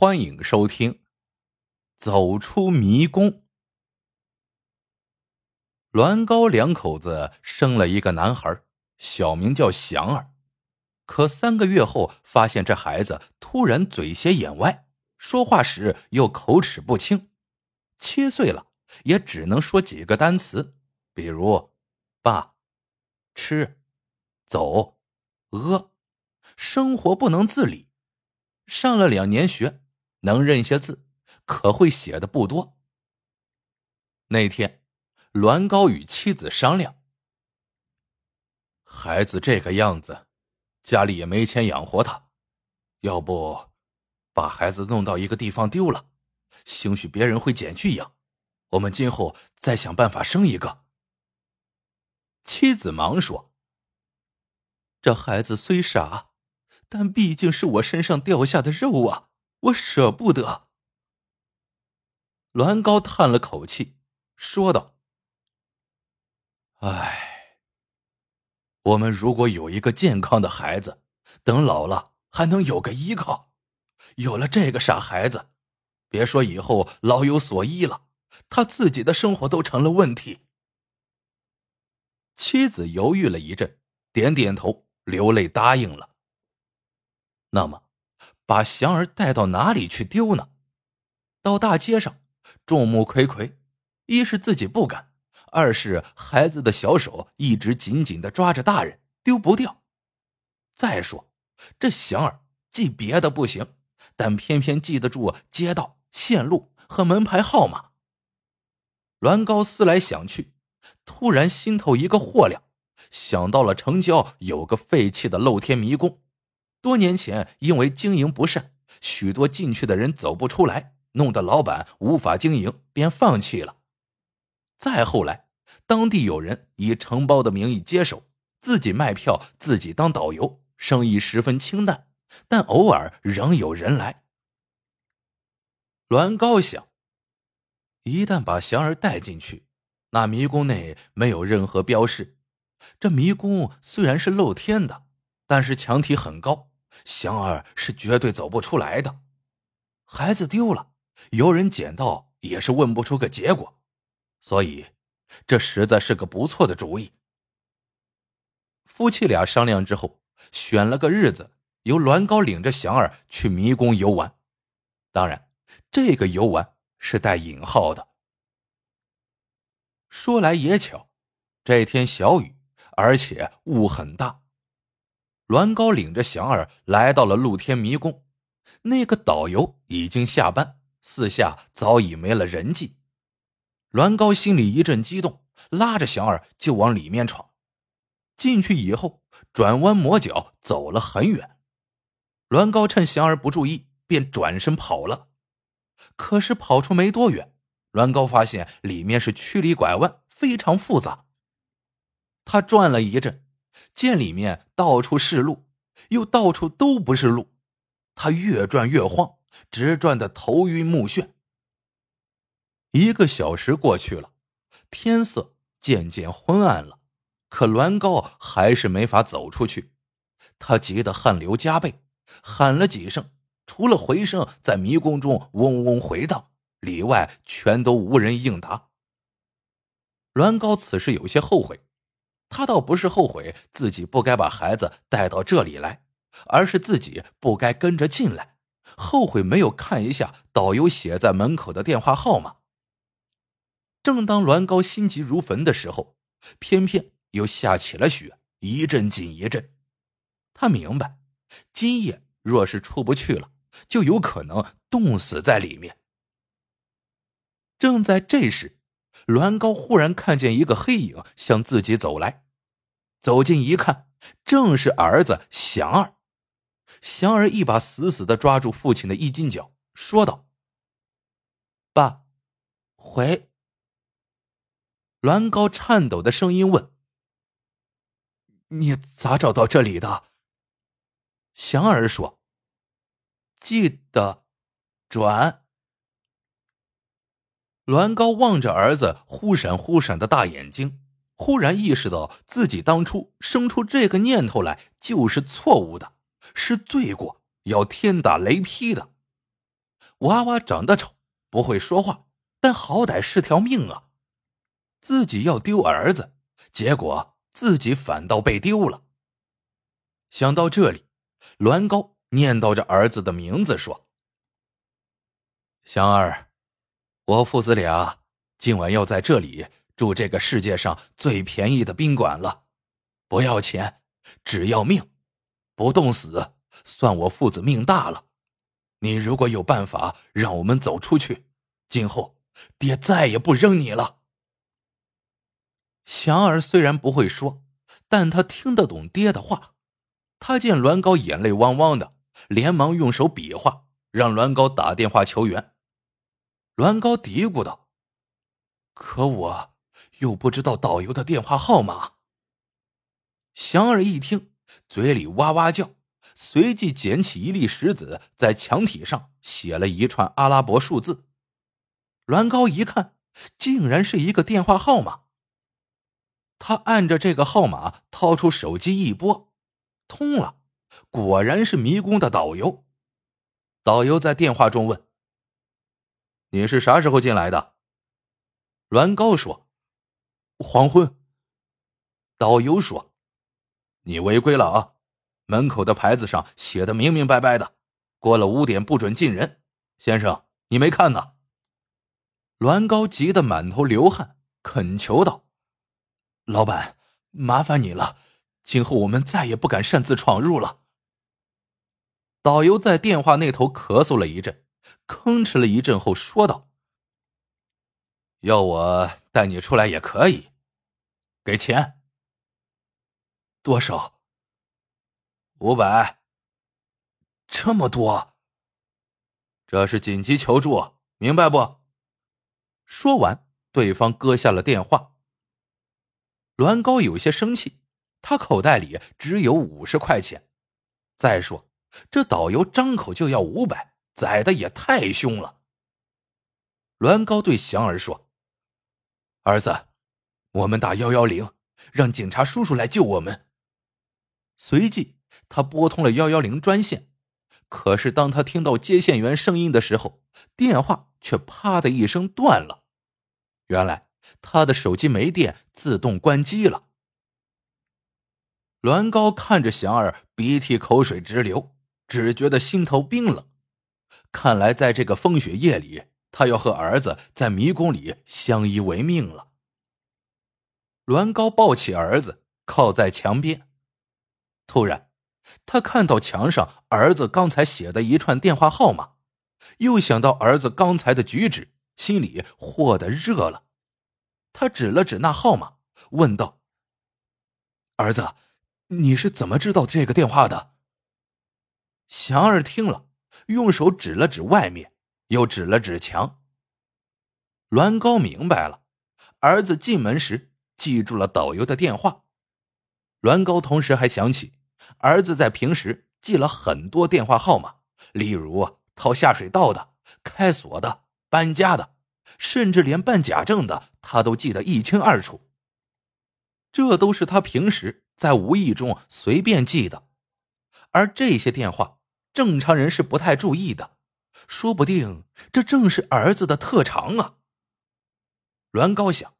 欢迎收听《走出迷宫》。栾高两口子生了一个男孩，小名叫祥儿。可三个月后，发现这孩子突然嘴斜眼歪，说话时又口齿不清。七岁了，也只能说几个单词，比如“爸”“吃”“走”“饿”，生活不能自理。上了两年学，能认些字，可会写的不多。那天，栾高与妻子商量：“孩子这个样子，家里也没钱养活他，要不把孩子弄到一个地方丢了，兴许别人会捡去养，我们今后再想办法生一个。”妻子忙说：“这孩子虽傻。”但毕竟是我身上掉下的肉啊，我舍不得。栾高叹了口气，说道：“唉，我们如果有一个健康的孩子，等老了还能有个依靠。有了这个傻孩子，别说以后老有所依了，他自己的生活都成了问题。”妻子犹豫了一阵，点点头，流泪答应了。那么，把祥儿带到哪里去丢呢？到大街上，众目睽睽，一是自己不敢，二是孩子的小手一直紧紧的抓着大人，丢不掉。再说，这祥儿记别的不行，但偏偏记得住街道、线路和门牌号码。栾高思来想去，突然心头一个豁亮，想到了城郊有个废弃的露天迷宫。多年前，因为经营不善，许多进去的人走不出来，弄得老板无法经营，便放弃了。再后来，当地有人以承包的名义接手，自己卖票，自己当导游，生意十分清淡，但偶尔仍有人来。栾高想，一旦把祥儿带进去，那迷宫内没有任何标识，这迷宫虽然是露天的，但是墙体很高。祥儿是绝对走不出来的，孩子丢了，有人捡到也是问不出个结果，所以这实在是个不错的主意。夫妻俩商量之后，选了个日子，由栾高领着祥儿去迷宫游玩。当然，这个游玩是带引号的。说来也巧，这天小雨，而且雾很大。栾高领着祥儿来到了露天迷宫，那个导游已经下班，四下早已没了人迹。栾高心里一阵激动，拉着祥儿就往里面闯。进去以后，转弯抹角走了很远，栾高趁祥儿不注意，便转身跑了。可是跑出没多远，栾高发现里面是曲里拐弯，非常复杂。他转了一阵。见里面到处是路，又到处都不是路，他越转越慌，直转的头晕目眩。一个小时过去了，天色渐渐昏暗了，可栾高还是没法走出去。他急得汗流浃背，喊了几声，除了回声在迷宫中嗡嗡回荡，里外全都无人应答。栾高此时有些后悔。他倒不是后悔自己不该把孩子带到这里来，而是自己不该跟着进来，后悔没有看一下导游写在门口的电话号码。正当栾高心急如焚的时候，偏偏又下起了雪，一阵紧一阵。他明白，今夜若是出不去了，就有可能冻死在里面。正在这时。栾高忽然看见一个黑影向自己走来，走近一看，正是儿子祥儿。祥儿一把死死的抓住父亲的衣襟角，说道：“爸，回。”栾高颤抖的声音问：“你咋找到这里的？”祥儿说：“记得，转。”栾高望着儿子忽闪忽闪的大眼睛，忽然意识到自己当初生出这个念头来就是错误的，是罪过，要天打雷劈的。娃娃长得丑，不会说话，但好歹是条命啊！自己要丢儿子，结果自己反倒被丢了。想到这里，栾高念叨着儿子的名字说：“祥儿，我父子俩今晚要在这里住这个世界上最便宜的宾馆了，不要钱，只要命，不冻死，算我父子命大了。”你如果有办法让我们走出去，今后爹再也不扔你了。祥儿虽然不会说，但他听得懂爹的话。他见栾高眼泪汪汪的，连忙用手比划，让栾高打电话求援。栾高嘀咕道：“可我又不知道导游的电话号码。”祥儿一听，嘴里哇哇叫。随即捡起一粒石子，在墙体上写了一串阿拉伯数字。栾高一看，竟然是一个电话号码。他按着这个号码，掏出手机一拨，通了，果然是迷宫的导游。导游在电话中问：“你是啥时候进来的？”栾高说：“黄昏。”导游说：“你违规了啊！”门口的牌子上写的明明白白的，过了五点不准进人。先生，你没看呢？栾高急得满头流汗，恳求道：“老板，麻烦你了，今后我们再也不敢擅自闯入了。”导游在电话那头咳嗽了一阵，吭哧了一阵后说道：“要我带你出来也可以，给钱多少？”五百，这么多。这是紧急求助，明白不？说完，对方搁下了电话。栾高有些生气，他口袋里只有五十块钱。再说，这导游张口就要五百，宰的也太凶了。栾高对祥儿说：“儿子，我们打幺幺零，让警察叔叔来救我们。”随即。他拨通了幺幺零专线，可是当他听到接线员声音的时候，电话却啪的一声断了。原来他的手机没电，自动关机了。栾高看着祥儿鼻涕口水直流，只觉得心头冰冷。看来在这个风雪夜里，他要和儿子在迷宫里相依为命了。栾高抱起儿子，靠在墙边，突然。他看到墙上儿子刚才写的一串电话号码，又想到儿子刚才的举止，心里豁的热了。他指了指那号码，问道：“儿子，你是怎么知道这个电话的？”祥儿听了，用手指了指外面，又指了指墙。栾高明白了，儿子进门时记住了导游的电话。栾高同时还想起。儿子在平时记了很多电话号码，例如掏下水道的、开锁的、搬家的，甚至连办假证的，他都记得一清二楚。这都是他平时在无意中随便记的，而这些电话正常人是不太注意的，说不定这正是儿子的特长啊。栾高想，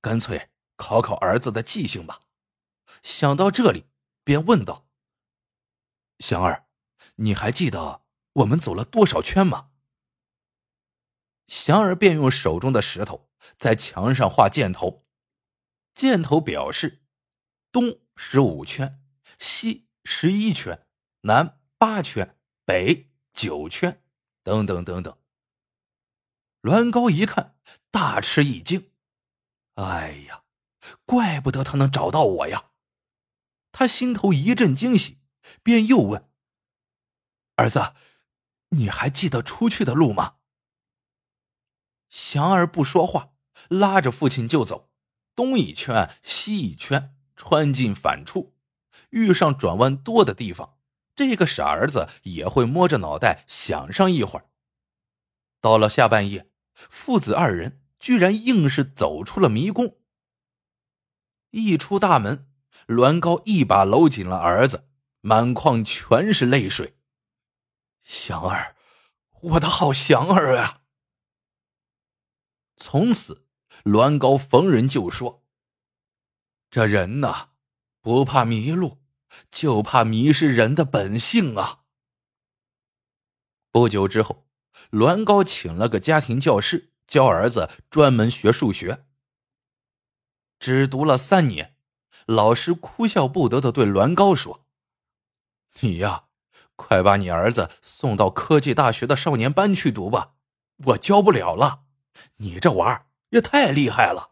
干脆考考儿子的记性吧。想到这里。便问道：“祥儿，你还记得我们走了多少圈吗？”祥儿便用手中的石头在墙上画箭头，箭头表示东十五圈，西十一圈，南八圈，北九圈，等等等等。栾高一看，大吃一惊：“哎呀，怪不得他能找到我呀！”他心头一阵惊喜，便又问：“儿子，你还记得出去的路吗？”祥儿不说话，拉着父亲就走，东一圈西一圈，穿进反处，遇上转弯多的地方，这个傻儿子也会摸着脑袋想上一会儿。到了下半夜，父子二人居然硬是走出了迷宫。一出大门。栾高一把搂紧了儿子，满眶全是泪水。祥儿，我的好祥儿啊！从此，栾高逢人就说：“这人呐，不怕迷路，就怕迷失人的本性啊。”不久之后，栾高请了个家庭教师教儿子专门学数学。只读了三年，老师哭笑不得的对栾高说：“你呀。”快把你儿子送到科技大学的少年班去读吧，我教不了了。你这娃儿也太厉害了。